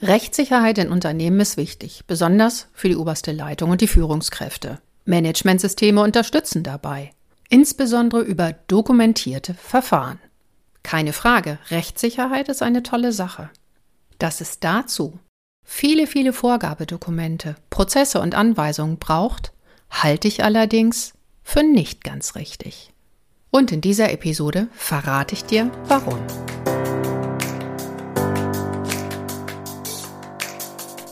Rechtssicherheit in Unternehmen ist wichtig, besonders für die oberste Leitung und die Führungskräfte. Managementsysteme unterstützen dabei, insbesondere über dokumentierte Verfahren. Keine Frage, Rechtssicherheit ist eine tolle Sache. Dass es dazu viele, viele Vorgabedokumente, Prozesse und Anweisungen braucht, halte ich allerdings für nicht ganz richtig. Und in dieser Episode verrate ich dir, warum.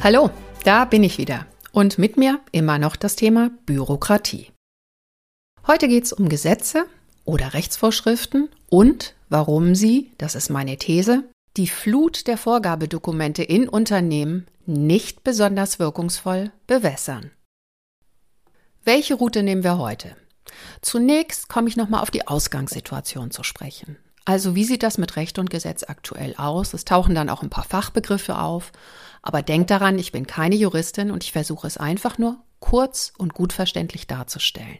Hallo, da bin ich wieder. Und mit mir immer noch das Thema Bürokratie. Heute geht es um Gesetze oder Rechtsvorschriften und warum sie, das ist meine These, die Flut der Vorgabedokumente in Unternehmen nicht besonders wirkungsvoll bewässern. Welche Route nehmen wir heute? Zunächst komme ich nochmal auf die Ausgangssituation zu sprechen. Also wie sieht das mit Recht und Gesetz aktuell aus? Es tauchen dann auch ein paar Fachbegriffe auf aber denk daran, ich bin keine Juristin und ich versuche es einfach nur kurz und gut verständlich darzustellen.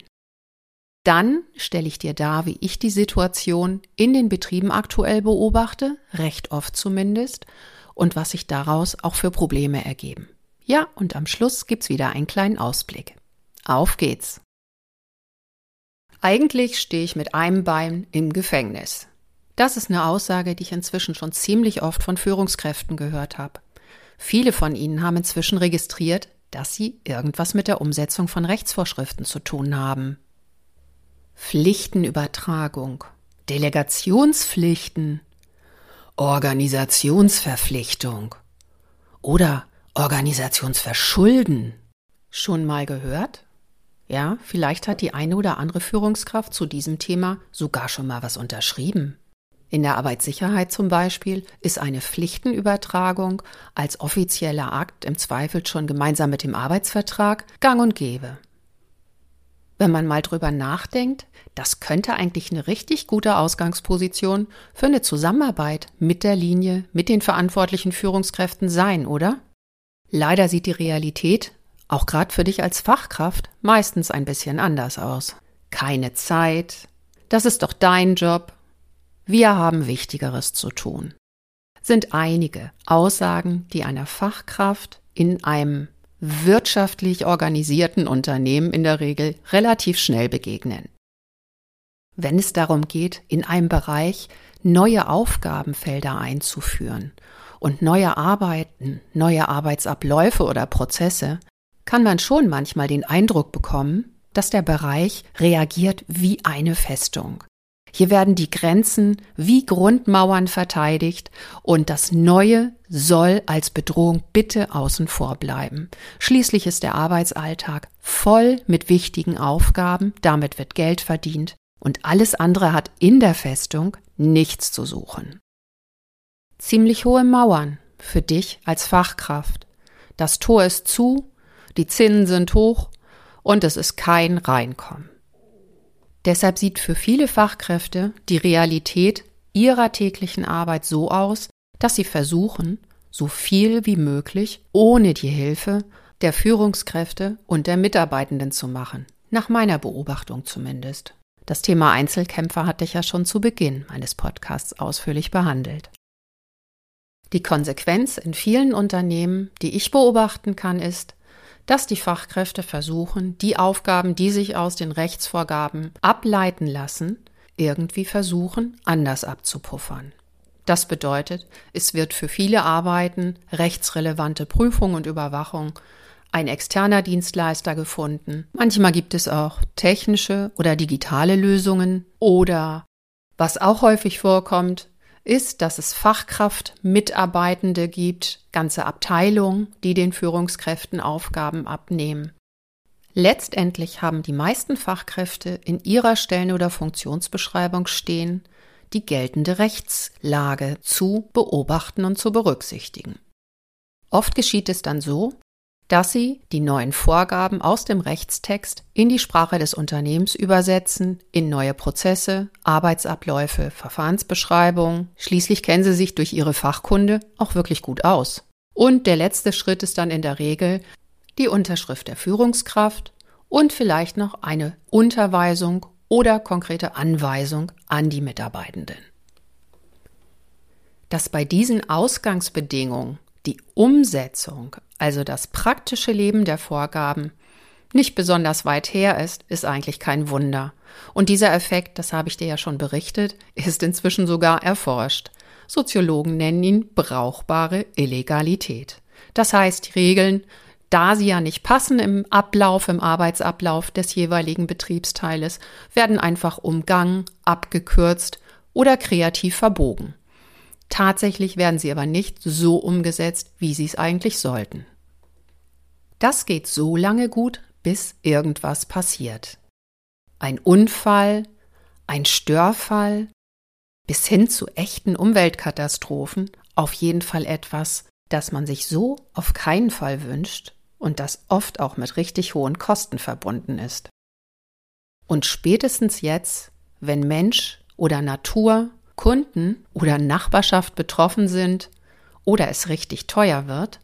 Dann stelle ich dir dar, wie ich die Situation in den Betrieben aktuell beobachte, recht oft zumindest, und was sich daraus auch für Probleme ergeben. Ja, und am Schluss gibt's wieder einen kleinen Ausblick. Auf geht's! Eigentlich stehe ich mit einem Bein im Gefängnis. Das ist eine Aussage, die ich inzwischen schon ziemlich oft von Führungskräften gehört habe. Viele von ihnen haben inzwischen registriert, dass sie irgendwas mit der Umsetzung von Rechtsvorschriften zu tun haben. Pflichtenübertragung, Delegationspflichten, Organisationsverpflichtung oder Organisationsverschulden. Schon mal gehört? Ja, vielleicht hat die eine oder andere Führungskraft zu diesem Thema sogar schon mal was unterschrieben. In der Arbeitssicherheit zum Beispiel ist eine Pflichtenübertragung als offizieller Akt im Zweifel schon gemeinsam mit dem Arbeitsvertrag gang und gäbe. Wenn man mal drüber nachdenkt, das könnte eigentlich eine richtig gute Ausgangsposition für eine Zusammenarbeit mit der Linie, mit den verantwortlichen Führungskräften sein, oder? Leider sieht die Realität, auch gerade für dich als Fachkraft, meistens ein bisschen anders aus. Keine Zeit, das ist doch dein Job, wir haben Wichtigeres zu tun. Sind einige Aussagen, die einer Fachkraft in einem wirtschaftlich organisierten Unternehmen in der Regel relativ schnell begegnen. Wenn es darum geht, in einem Bereich neue Aufgabenfelder einzuführen und neue Arbeiten, neue Arbeitsabläufe oder Prozesse, kann man schon manchmal den Eindruck bekommen, dass der Bereich reagiert wie eine Festung. Hier werden die Grenzen wie Grundmauern verteidigt und das Neue soll als Bedrohung bitte außen vor bleiben. Schließlich ist der Arbeitsalltag voll mit wichtigen Aufgaben, damit wird Geld verdient und alles andere hat in der Festung nichts zu suchen. Ziemlich hohe Mauern für dich als Fachkraft. Das Tor ist zu, die Zinnen sind hoch und es ist kein Reinkommen. Deshalb sieht für viele Fachkräfte die Realität ihrer täglichen Arbeit so aus, dass sie versuchen, so viel wie möglich ohne die Hilfe der Führungskräfte und der Mitarbeitenden zu machen. Nach meiner Beobachtung zumindest. Das Thema Einzelkämpfer hatte ich ja schon zu Beginn meines Podcasts ausführlich behandelt. Die Konsequenz in vielen Unternehmen, die ich beobachten kann, ist, dass die Fachkräfte versuchen, die Aufgaben, die sich aus den Rechtsvorgaben ableiten lassen, irgendwie versuchen, anders abzupuffern. Das bedeutet, es wird für viele Arbeiten rechtsrelevante Prüfung und Überwachung ein externer Dienstleister gefunden. Manchmal gibt es auch technische oder digitale Lösungen oder was auch häufig vorkommt, ist, dass es Fachkraftmitarbeitende gibt, ganze Abteilungen, die den Führungskräften Aufgaben abnehmen. Letztendlich haben die meisten Fachkräfte in ihrer Stellen- oder Funktionsbeschreibung stehen, die geltende Rechtslage zu beobachten und zu berücksichtigen. Oft geschieht es dann so, dass sie die neuen Vorgaben aus dem Rechtstext in die Sprache des Unternehmens übersetzen, in neue Prozesse, Arbeitsabläufe, Verfahrensbeschreibungen. Schließlich kennen sie sich durch ihre Fachkunde auch wirklich gut aus. Und der letzte Schritt ist dann in der Regel die Unterschrift der Führungskraft und vielleicht noch eine Unterweisung oder konkrete Anweisung an die Mitarbeitenden. Dass bei diesen Ausgangsbedingungen die Umsetzung, also das praktische Leben der Vorgaben, nicht besonders weit her ist, ist eigentlich kein Wunder. Und dieser Effekt, das habe ich dir ja schon berichtet, ist inzwischen sogar erforscht. Soziologen nennen ihn brauchbare Illegalität. Das heißt, Regeln, da sie ja nicht passen im Ablauf, im Arbeitsablauf des jeweiligen Betriebsteiles, werden einfach umgangen, abgekürzt oder kreativ verbogen. Tatsächlich werden sie aber nicht so umgesetzt, wie sie es eigentlich sollten. Das geht so lange gut, bis irgendwas passiert. Ein Unfall, ein Störfall, bis hin zu echten Umweltkatastrophen, auf jeden Fall etwas, das man sich so auf keinen Fall wünscht und das oft auch mit richtig hohen Kosten verbunden ist. Und spätestens jetzt, wenn Mensch oder Natur Kunden oder Nachbarschaft betroffen sind oder es richtig teuer wird,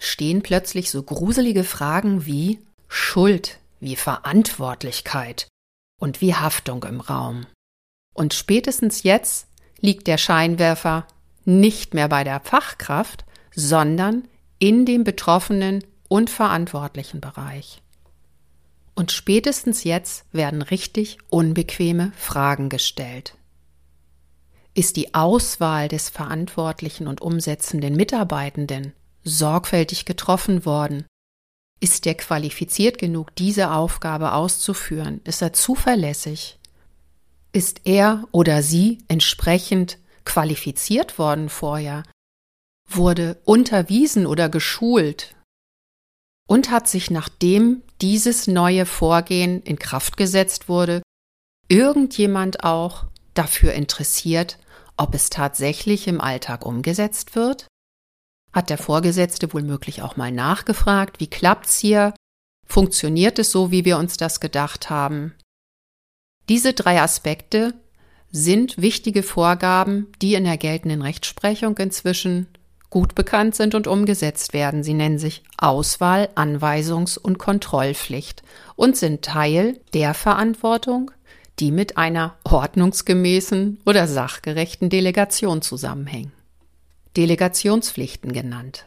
stehen plötzlich so gruselige Fragen wie Schuld, wie Verantwortlichkeit und wie Haftung im Raum. Und spätestens jetzt liegt der Scheinwerfer nicht mehr bei der Fachkraft, sondern in dem betroffenen und verantwortlichen Bereich. Und spätestens jetzt werden richtig unbequeme Fragen gestellt. Ist die Auswahl des verantwortlichen und umsetzenden Mitarbeitenden sorgfältig getroffen worden? Ist der qualifiziert genug, diese Aufgabe auszuführen? Ist er zuverlässig? Ist er oder sie entsprechend qualifiziert worden vorher? Wurde unterwiesen oder geschult? Und hat sich nachdem dieses neue Vorgehen in Kraft gesetzt wurde, irgendjemand auch dafür interessiert, ob es tatsächlich im Alltag umgesetzt wird? Hat der Vorgesetzte womöglich auch mal nachgefragt, wie klappt's hier? Funktioniert es so, wie wir uns das gedacht haben? Diese drei Aspekte sind wichtige Vorgaben, die in der geltenden Rechtsprechung inzwischen gut bekannt sind und umgesetzt werden. Sie nennen sich Auswahl, Anweisungs- und Kontrollpflicht und sind Teil der Verantwortung, die mit einer ordnungsgemäßen oder sachgerechten Delegation zusammenhängen. Delegationspflichten genannt.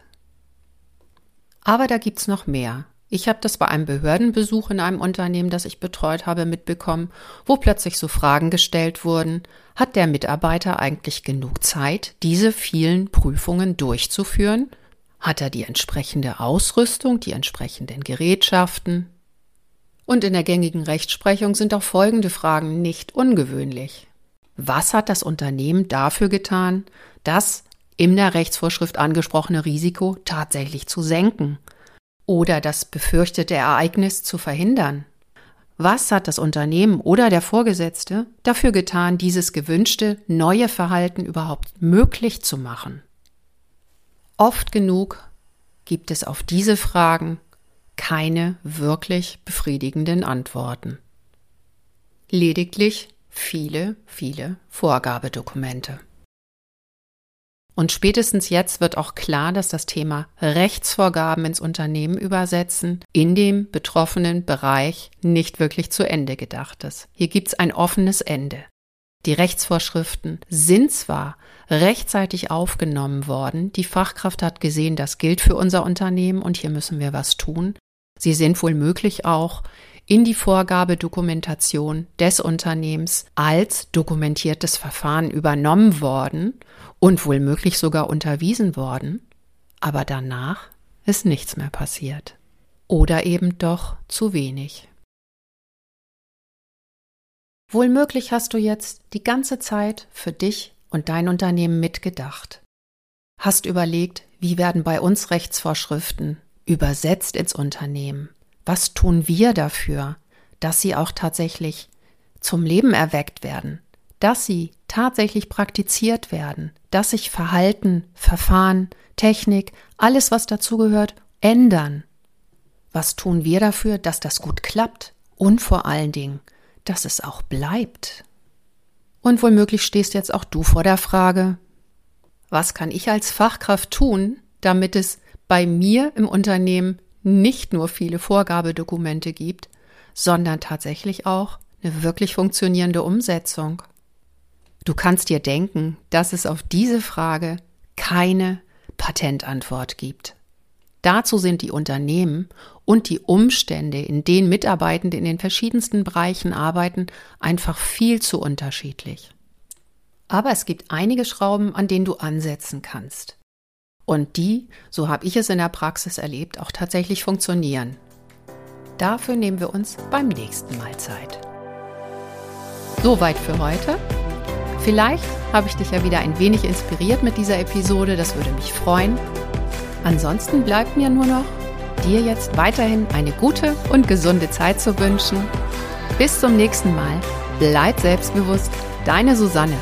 Aber da gibt's noch mehr. Ich habe das bei einem Behördenbesuch in einem Unternehmen, das ich betreut habe, mitbekommen, wo plötzlich so Fragen gestellt wurden, hat der Mitarbeiter eigentlich genug Zeit, diese vielen Prüfungen durchzuführen? Hat er die entsprechende Ausrüstung, die entsprechenden Gerätschaften, und in der gängigen Rechtsprechung sind auch folgende Fragen nicht ungewöhnlich. Was hat das Unternehmen dafür getan, das in der Rechtsvorschrift angesprochene Risiko tatsächlich zu senken oder das befürchtete Ereignis zu verhindern? Was hat das Unternehmen oder der Vorgesetzte dafür getan, dieses gewünschte neue Verhalten überhaupt möglich zu machen? Oft genug gibt es auf diese Fragen keine wirklich befriedigenden Antworten. Lediglich viele, viele Vorgabedokumente. Und spätestens jetzt wird auch klar, dass das Thema Rechtsvorgaben ins Unternehmen übersetzen in dem betroffenen Bereich nicht wirklich zu Ende gedacht ist. Hier gibt es ein offenes Ende. Die Rechtsvorschriften sind zwar rechtzeitig aufgenommen worden, die Fachkraft hat gesehen, das gilt für unser Unternehmen und hier müssen wir was tun, Sie sind wohl möglich auch in die Vorgabedokumentation des Unternehmens als dokumentiertes Verfahren übernommen worden und wohl möglich sogar unterwiesen worden, aber danach ist nichts mehr passiert. Oder eben doch zu wenig. Wohl hast du jetzt die ganze Zeit für dich und dein Unternehmen mitgedacht. Hast überlegt, wie werden bei uns Rechtsvorschriften übersetzt ins Unternehmen? Was tun wir dafür, dass sie auch tatsächlich zum Leben erweckt werden, dass sie tatsächlich praktiziert werden, dass sich Verhalten, Verfahren, Technik, alles, was dazugehört, ändern? Was tun wir dafür, dass das gut klappt und vor allen Dingen, dass es auch bleibt? Und womöglich stehst jetzt auch du vor der Frage, was kann ich als Fachkraft tun, damit es bei mir im Unternehmen nicht nur viele Vorgabedokumente gibt, sondern tatsächlich auch eine wirklich funktionierende Umsetzung? Du kannst dir denken, dass es auf diese Frage keine Patentantwort gibt. Dazu sind die Unternehmen und die Umstände, in denen Mitarbeitende in den verschiedensten Bereichen arbeiten, einfach viel zu unterschiedlich. Aber es gibt einige Schrauben, an denen du ansetzen kannst. Und die, so habe ich es in der Praxis erlebt, auch tatsächlich funktionieren. Dafür nehmen wir uns beim nächsten Mal Zeit. Soweit für heute. Vielleicht habe ich dich ja wieder ein wenig inspiriert mit dieser Episode, das würde mich freuen. Ansonsten bleibt mir nur noch, dir jetzt weiterhin eine gute und gesunde Zeit zu wünschen. Bis zum nächsten Mal. Bleib selbstbewusst, deine Susanne.